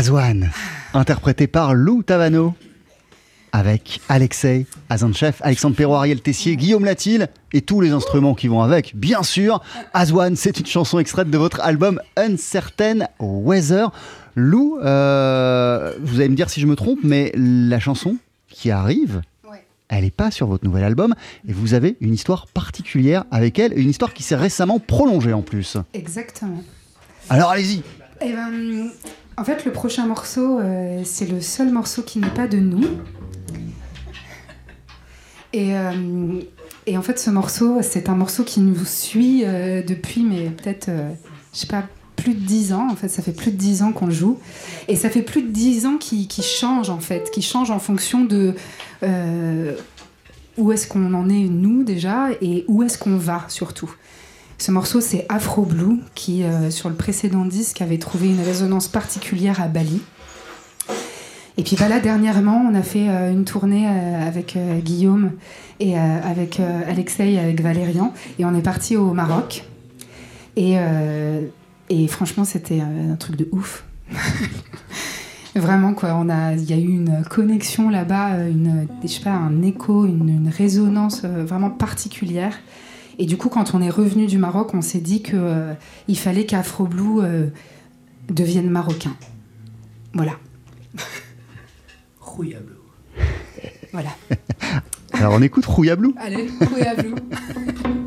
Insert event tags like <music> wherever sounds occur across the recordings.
Azwan, interprété par Lou Tavano, avec Alexei Azanchev, Alexandre Perrault, Ariel Tessier, Guillaume Latil et tous les instruments qui vont avec. Bien sûr, Azwan, c'est une chanson extraite de votre album Uncertain Weather. Lou, euh, vous allez me dire si je me trompe, mais la chanson qui arrive, elle n'est pas sur votre nouvel album et vous avez une histoire particulière avec elle, une histoire qui s'est récemment prolongée en plus. Exactement. Alors allez-y. Eh ben, en fait, le prochain morceau, euh, c'est le seul morceau qui n'est pas de nous. Et, euh, et en fait, ce morceau, c'est un morceau qui nous suit euh, depuis, mais peut-être, je sais pas, plus de 10 ans. En fait, ça fait plus de 10 ans qu'on joue. Et ça fait plus de 10 ans qu'il qu'il change, en fait, qui change en fonction de où est-ce qu'on en est, nous, déjà, et où est-ce qu'on va, surtout. Ce morceau, c'est Afro Blue, qui, euh, sur le précédent disque, avait trouvé une résonance particulière à Bali. Et puis bah, là, dernièrement, on a fait une tournée avec Guillaume et avec Alexei, avec Valérian, et on est parti au Maroc. Et, franchement, c'était un truc de ouf. <laughs> Vraiment, quoi. Il y a eu une connexion là-bas, une, je sais pas, un écho, une, résonance euh, vraiment particulière. Et du coup, quand on est revenu du Maroc, on s'est dit que euh, il fallait qu'Afro Blue euh, devienne marocain. Voilà. <laughs> Rouillablou. Voilà. <laughs> Alors on écoute Rouillablou. Allez, Rouillablou. <laughs>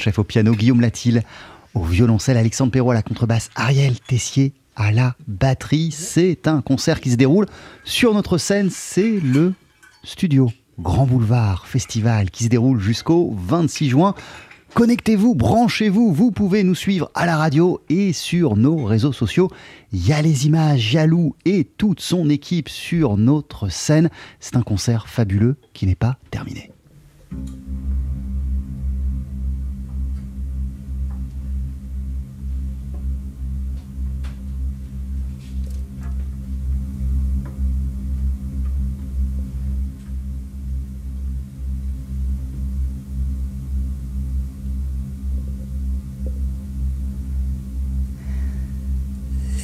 chef au piano, Guillaume Latil au violoncelle, Alexandre Perrault à la contrebasse, Ariel Tessier à la batterie. C'est un concert qui se déroule sur notre scène, c'est le studio Grand Boulevard Festival qui se déroule jusqu'au 26 juin. Connectez-vous, branchez-vous, vous pouvez nous suivre à la radio et sur nos réseaux sociaux. Il y a les images, Yalou et toute son équipe sur notre scène. C'est un concert fabuleux qui n'est pas terminé.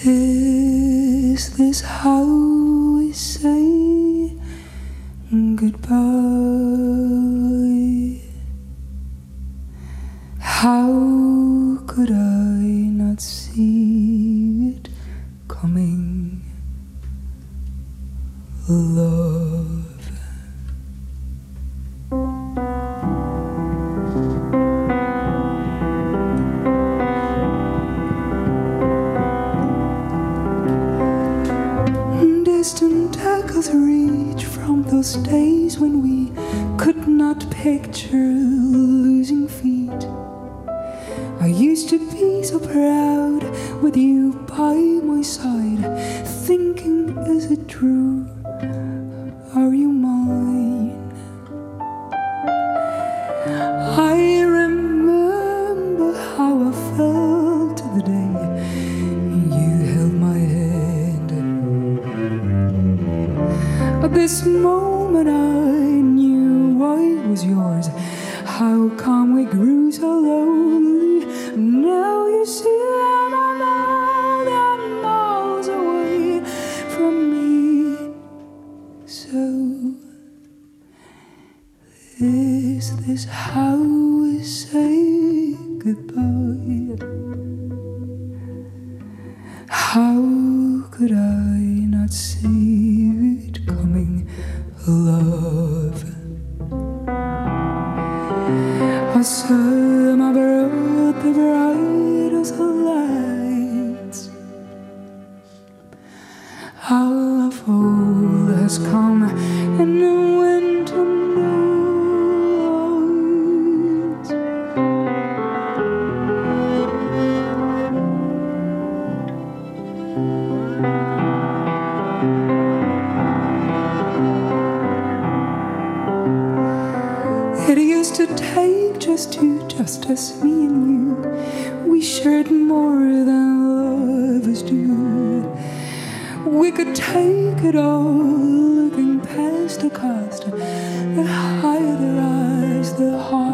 Is this how we say goodbye? How could I not see it coming? Love. Distant echoes reach from those days when we could not picture losing feet. I used to be so proud with you by my side, thinking, is it true? Just two, just us, me and you. We shared more than lovers do. We could take it all, looking past the cost. The higher the rise, the harder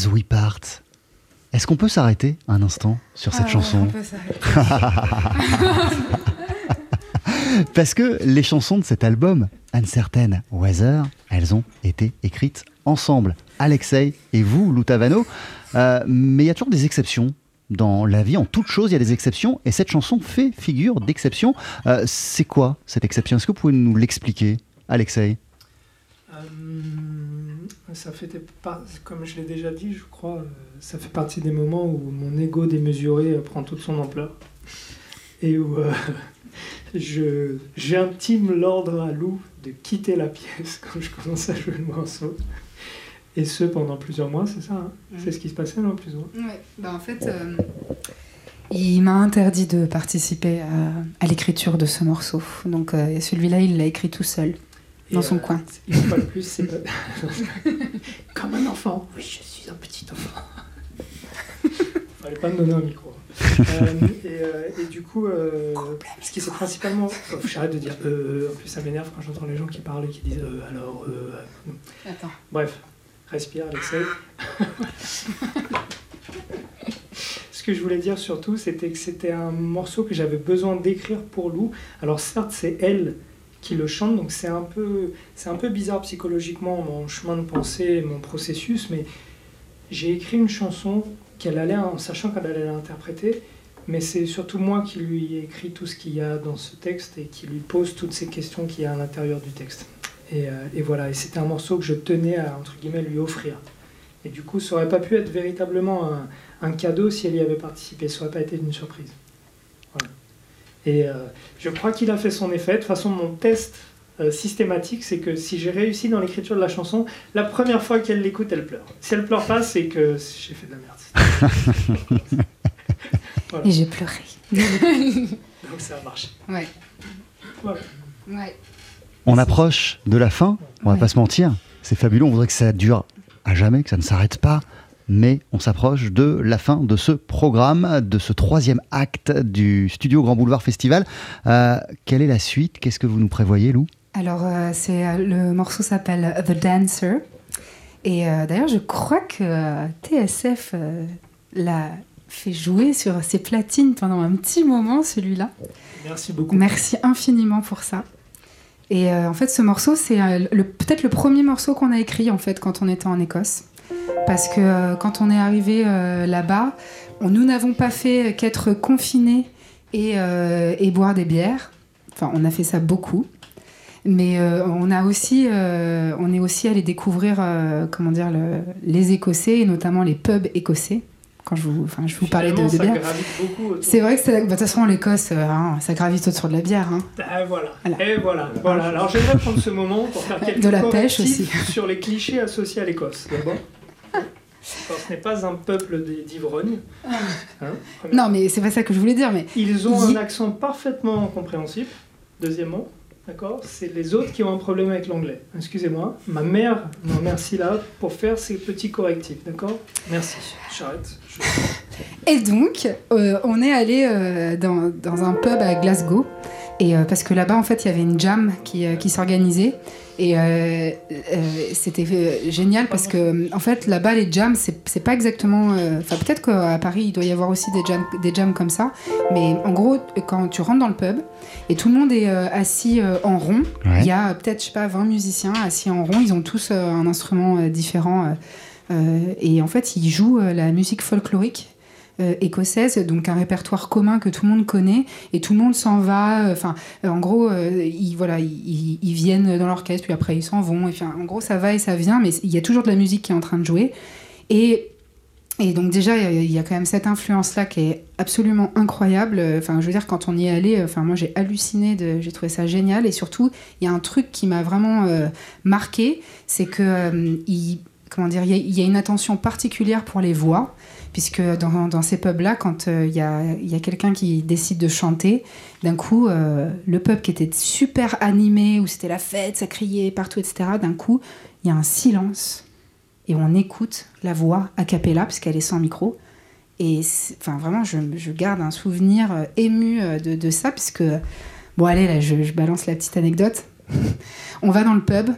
As we part. Est-ce qu'on peut s'arrêter un instant sur cette Ah, chanson on peut. <laughs> Parce que les chansons de cet album, Uncertain Weather, elles ont été écrites ensemble. Alexei et vous, Loutavano. Euh, mais il y a toujours des exceptions. Dans la vie, en toute chose, il y a des exceptions. Et cette chanson fait figure d'exception. Euh, c'est quoi cette exception? Est-ce que vous pouvez nous l'expliquer, Alexei? Ça fait des par- comme je l'ai déjà dit, je crois, euh, ça fait partie des moments où mon ego démesuré euh, prend toute son ampleur et où euh, <laughs> je j'intime l'ordre à Lou de quitter la pièce <laughs> quand je commence à jouer le morceau. Et ce pendant plusieurs mois, c'est ça hein Mhm. C'est ce qui se passait, non Plus ou moins Ouais, bah en fait, euh, il m'a interdit de participer à, à l'écriture de ce morceau. Donc euh, celui-là, il l'a écrit tout seul. Dans son coin. Une fois de plus, c'est pas... <laughs> comme un enfant. Oui, je suis un petit enfant. <laughs> Fallait pas me donner un micro. Euh, et, euh, et du coup, euh, ce qui s'est principalement. Oh, J'arrête de dire. Euh, en plus, ça m'énerve quand j'entends les gens qui parlent et qui disent euh, alors. euh, Attends. Bref, respire, Alexei. <laughs> Ce que je voulais dire surtout, c'était que c'était un morceau que j'avais besoin d'écrire pour Lou. Alors certes, c'est elle qui le chante, donc c'est un peu, c'est un peu bizarre psychologiquement mon chemin de pensée, mon processus, mais j'ai écrit une chanson qu'elle allait, en sachant qu'elle allait l'interpréter, mais c'est surtout moi qui lui ai écrit tout ce qu'il y a dans ce texte et qui lui pose toutes ces questions qu'il y a à l'intérieur du texte. Et, euh, et voilà, et c'était un morceau que je tenais à entre guillemets lui offrir. Et du coup, ça aurait pas pu être véritablement un, un cadeau si elle y avait participé. Ça aurait pas été une surprise. Et euh, je crois qu'il a fait son effet. De toute façon, mon test euh, systématique, c'est que si j'ai réussi dans l'écriture de la chanson, la première fois qu'elle l'écoute, elle pleure. Si elle pleure pas, c'est que j'ai fait de la merde. <laughs> Voilà. Et j'ai pleuré. <laughs> Donc ça a marché. Ouais. Voilà. Ouais. On approche de la fin, on va Ouais. pas se mentir. C'est fabuleux, on voudrait que ça dure à jamais, que ça ne s'arrête pas. Mais on s'approche de la fin de ce programme, de ce troisième acte du Studio Grand Boulevard Festival. Euh, quelle est la suite? Qu'est-ce que vous nous prévoyez, Lou? Alors, euh, c'est, euh, le morceau s'appelle The Dancer. Et euh, d'ailleurs, je crois que euh, TSF euh, l'a fait jouer sur ses platines pendant un petit moment, celui-là. Merci beaucoup. Merci infiniment pour ça. Et euh, en fait, ce morceau, c'est euh, le- peut-être le premier morceau qu'on a écrit en fait quand on était en Écosse. Parce que euh, quand on est arrivé euh, là-bas, nous n'avons pas fait qu'être confinés et, euh, et boire des bières. Enfin, on a fait ça beaucoup. Mais euh, on, a aussi, euh, on est aussi allé découvrir euh, comment dire, le- les Écossais, et notamment les pubs écossais. Quand je vous, enfin, je vous parlais de, de ça bière. C'est vrai que c'est- bah, de toute façon, l'Écosse, euh, hein, ça gravite autour de la bière. hein. Ah, voilà. Voilà. Et voilà. voilà. Alors j'aimerais prendre ce moment pour faire quelques De la pêche correctifs sur les clichés associés à l'Écosse. D'abord. Alors, ce n'est pas un peuple d'ivrognes. <laughs> Hein. Non, mais c'est pas ça que je voulais dire. Mais Ils ont un accent parfaitement compréhensible. Deuxièmement, d'accord? C'est les autres qui ont un problème avec l'anglais. Excusez-moi. Ma mère me remercie là pour faire ces petits correctifs, d'accord? Merci. J'arrête. Je- Et donc, euh, on est allé euh, dans, dans un pub à Glasgow. Et euh, parce que là-bas, en fait, il y avait une jam qui, qui s'organisait. Et euh, euh, c'était euh, génial parce que, en fait, là-bas, les jams, c'est pas exactement. Enfin, peut-être qu'à Paris, il doit y avoir aussi des jams, des jams comme ça. Mais en gros, quand tu rentres dans le pub et tout le monde est assis en rond, Ouais. il y a peut-être, je sais pas, 20 musiciens assis en rond. Ils ont tous un instrument différent. et en fait, ils jouent la musique folklorique euh, écossaise, donc un répertoire commun que tout le monde connaît, et tout le monde s'en va. euh, Enfin, euh, en gros, euh, ils, voilà, ils, viennent dans l'orchestre, puis après ils s'en vont. En gros, ça va et ça vient, mais il y a toujours de la musique qui est en train de jouer. Et et donc déjà, il y y, a quand même cette influence-là qui est absolument incroyable. Enfin, je veux dire, quand on y est allé, enfin, moi j'ai halluciné, de, j'ai trouvé ça génial. Et surtout, il y a un truc qui m'a vraiment marqué, c'est que il, comment dire, il y a une attention particulière pour les voix, puisque dans, ces pubs-là, quand euh, il y a, quelqu'un qui décide de chanter, d'un coup, euh, le pub qui était super animé, où c'était la fête, ça criait partout, etc. D'un coup, il y a un silence et on écoute la voix a cappella puisqu'elle est sans micro. Et enfin vraiment, je, garde un souvenir euh, ému de, de ça puisque bon allez là, je balance la petite anecdote. <laughs> on va dans le pub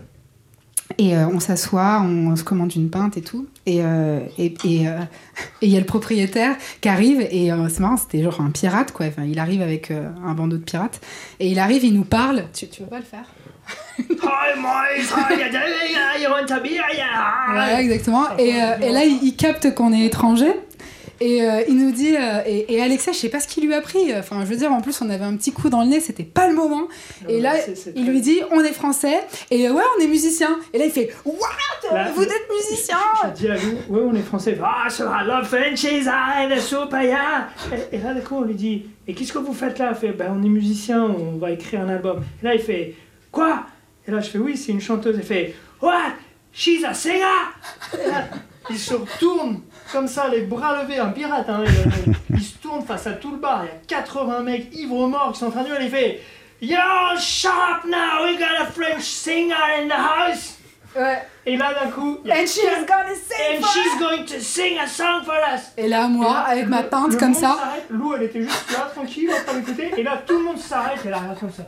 et euh, on s'assoit, on, se commande une pinte et tout. Et euh, et et, euh, <laughs> et il y a le propriétaire qui arrive et euh, c'est marrant, c'était genre un pirate quoi. Enfin, il arrive avec un bandeau de pirates et il arrive, il nous parle. Tu, tu veux pas le faire? <laughs> Yeah. Ouais, exactement. Et, et là, il, il capte qu'on est étranger. Et euh, il nous dit, euh, et, et Alexa, je sais pas ce qu'il lui a pris. Enfin, je veux dire, en plus, on avait un petit coup dans le nez, c'était pas le moment. Et là, il très- lui dit, on est français. Et euh, ouais, on est musicien. Et là, il fait, what? Là, Vous êtes musicien? Je dis à Lou, ouais, on est français. Ah, so I love Frenchies, I the soup, yeah. Et, là, d'un coup, on lui dit, et qu'est-ce que vous faites là? Il fait, ben, on est musicien, on va écrire un album. Et là, il fait, quoi? Et là, je fais, oui, c'est une chanteuse. Il fait, what? She's a singer? Et là, il se retourne comme ça, les bras levés, un pirate. Hein, il, il se tourne face à tout le bar. Il y a 80 mecs ivres morts qui sont en train de. Il fait, Yo, shut up now, we got a French singer in the house. Ouais. Et là, d'un coup, And she's gonna sing And she's going to sing a song for us. Et là, moi, Et là, avec ma le- pinte le comme ça. Lou, elle était juste là, tranquille, en train d'écouter. Et là, tout le monde s'arrête. Et elle regarde comme ça.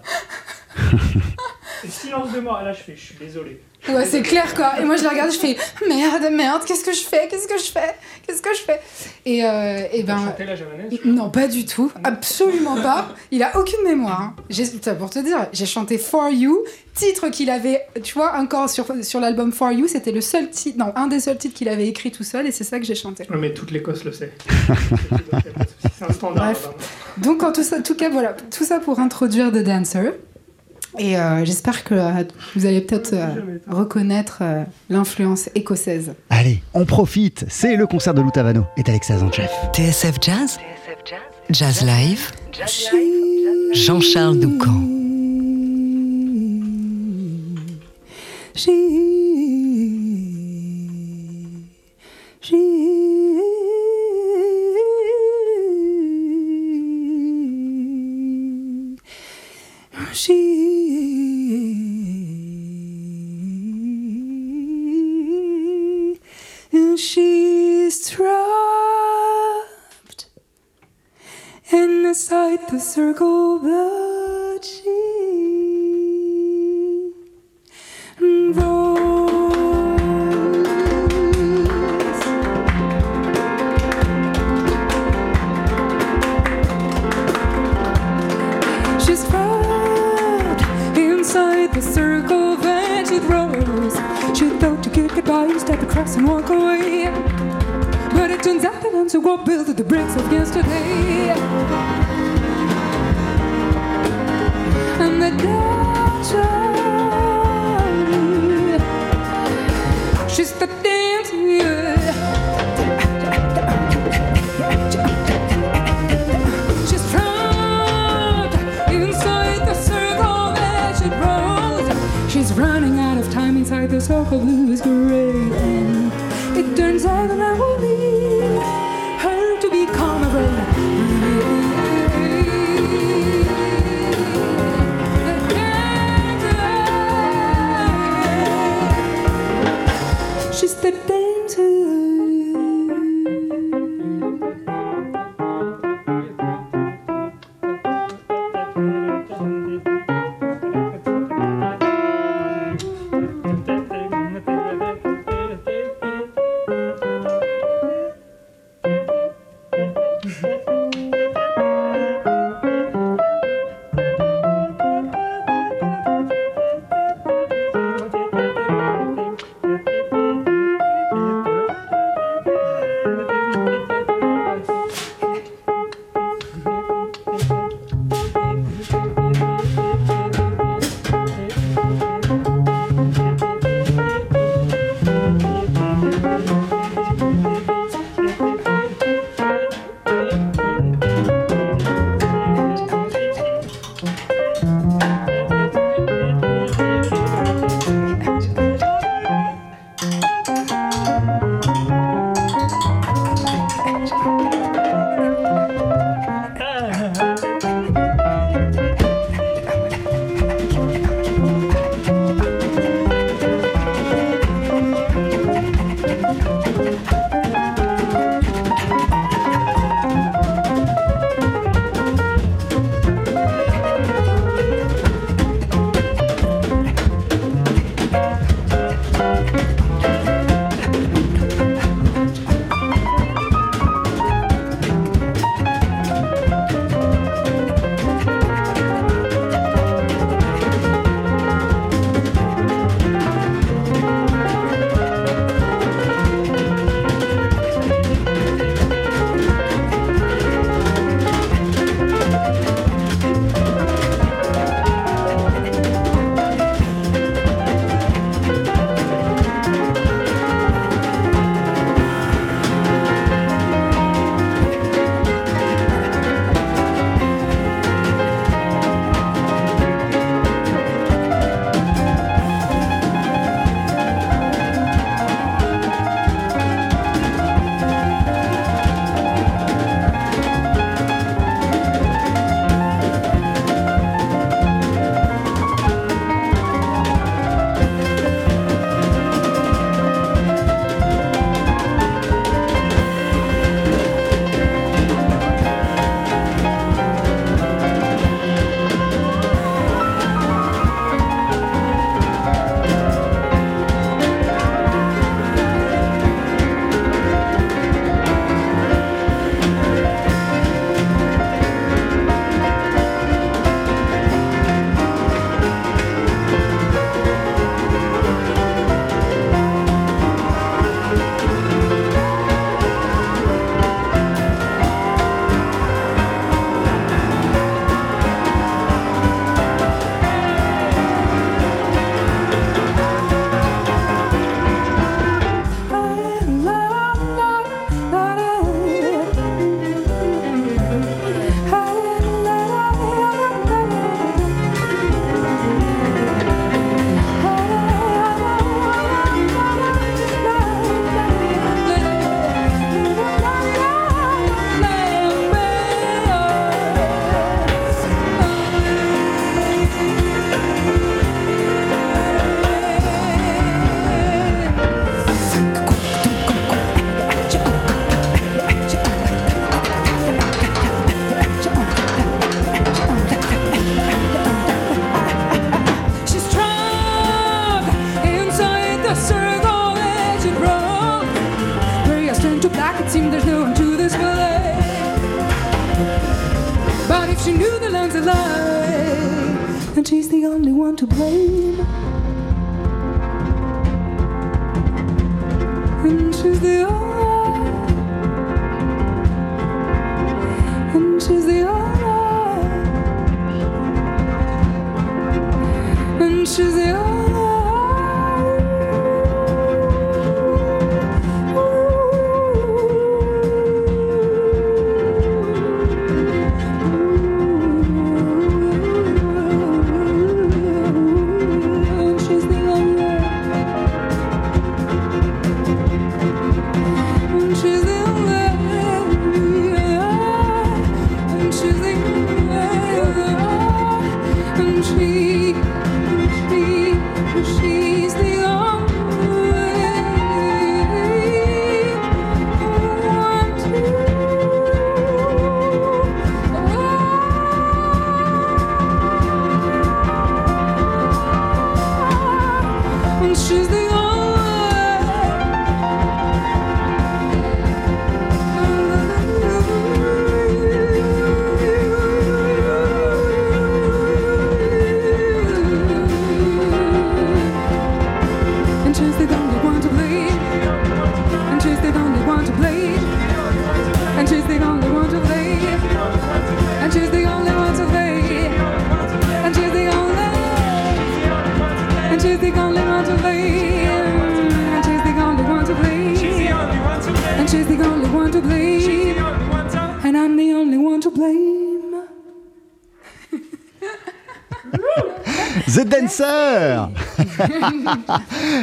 <laughs> Silence de mort. Et là, je fais, je suis désolé. Ouais, c'est clair quoi. Et moi je la regarde, je fais merde, merde, qu'est-ce que je fais Qu'est-ce que je fais Qu'est-ce que je fais? Et, euh, et ben. la javanaise Non, pas du tout, absolument pas. Il a aucune mémoire. hein. J'ai- Pour te dire, j'ai chanté For You, titre qu'il avait, tu vois, encore sur, sur l'album For You, c'était le seul titre, non, un des seuls titres qu'il avait écrit tout seul, et c'est ça que j'ai chanté. Ouais, mais toute l'Écosse le sait. <laughs> C'est un standard. Bref. Donc, en tout, ça, en tout cas, voilà, tout ça pour introduire The Dancer. Et euh, j'espère que euh, vous allez peut-être euh, reconnaître euh, l'influence écossaise. Allez, on profite. C'est le concert de Lou Tavano et d'Alexa Zanchev. TSF Jazz, Jazz Live, Jean-Charles Doucan. she, she, she, she's trapped inside the circle, but she knows. thought you step across and walk away. But it turns out that I'm so well built that the bricks of yesterday. And the danger. She's the running out inside the circle blue is great. And it turns out that I will need her to become a brother. She's the dancer.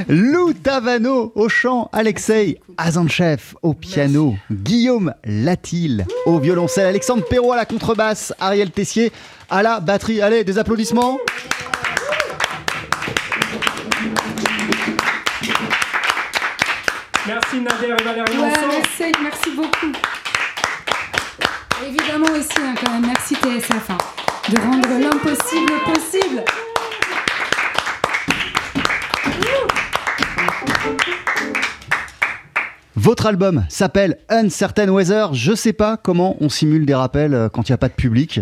Lou Tavano au chant, Alexei Azanchev au piano, Guillaume Latil au violoncelle, Alexandre Perrault à la contrebasse, Ariel Tessier à la batterie. Allez, des applaudissements Merci Nader et Valérie. On Ouais, merci, merci beaucoup. Évidemment aussi, hein, quand même, merci TSF hein, de rendre l'impossible possible. Votre album s'appelle Uncertain Weather. Je sais pas comment on simule des rappels euh, quand il n'y a pas de public.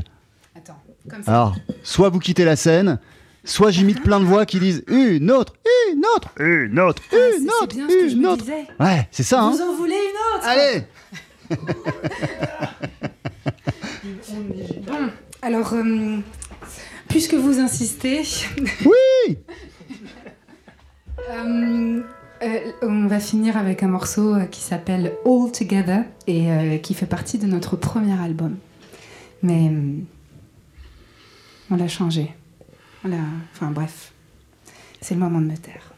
Attends, comme ça. Alors, soit vous quittez la scène, soit j'imite plein de voix qui disent une autre, une autre, une autre, Ah, une c'est autre, bien ce que je une me autre. disais. Ouais, c'est ça, hein Vous en voulez une autre? Allez <laughs> Bon, alors, euh, puisque vous insistez, Oui <laughs> euh, euh, on va finir avec un morceau euh, qui s'appelle All Together et euh, qui fait partie de notre premier album. Mais on l'a changé. On Enfin bref, c'est le moment de me taire.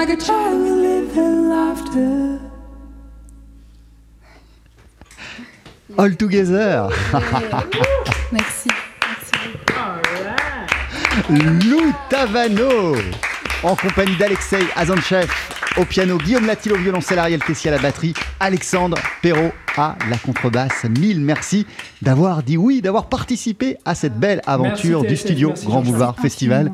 Like a child lived in laughter. All Together <laughs> Merci. Lou Tavano en compagnie d'Alexei Azanchev au piano, Guillaume Latil au violoncelle, Ariel Tessier à la batterie, Alexandre Perrault à la contrebasse. Mille merci d'avoir dit oui, d'avoir participé à cette belle aventure Merci, du studio merci, Grand. Boulevard Festival.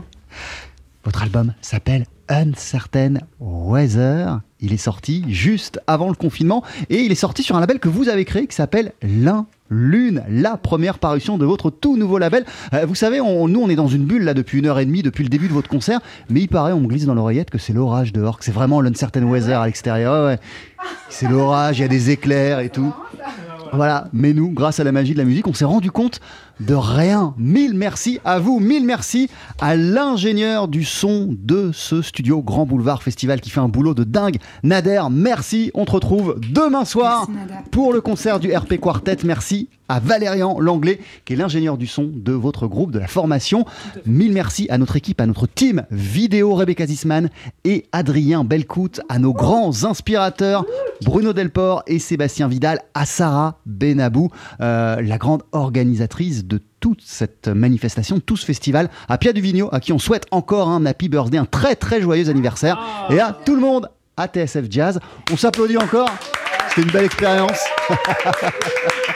Votre album s'appelle Uncertain Weather. Il est sorti juste avant le confinement et il est sorti sur un label que vous avez créé qui s'appelle L'un Lune, la première parution de votre tout nouveau label. Euh, vous savez, on- nous on est dans une bulle là depuis une heure et demie, depuis le début de votre concert, mais il paraît, on me glisse dans l'oreillette que c'est l'orage dehors, que c'est vraiment l'uncertain weather à l'extérieur. C'est l'orage, il y a des éclairs et tout. Voilà, mais nous, grâce à la magie de la musique, on s'est rendu compte de rien. Mille merci à vous, mille merci à l'ingénieur du son de ce studio Grand Boulevard Festival qui fait un boulot de dingue. Nader, merci. On te retrouve demain soir Merci, pour le concert du RP Quartet. Merci à Valérian Langlais, qui est l'ingénieur du son de votre groupe, de la formation. Mille merci à notre équipe, à notre team vidéo, Rebecca Zisman et Adrien Belcout, à nos grands inspirateurs, Bruno Delport et Sébastien Vidal, à Sarah Benabou, euh, la grande organisatrice de toute cette manifestation, tout ce festival, à Pia Duvigneau, à qui on souhaite encore un happy birthday, un très très joyeux anniversaire, et à tout le monde à TSF Jazz. On s'applaudit encore, c'était une belle expérience. <laughs>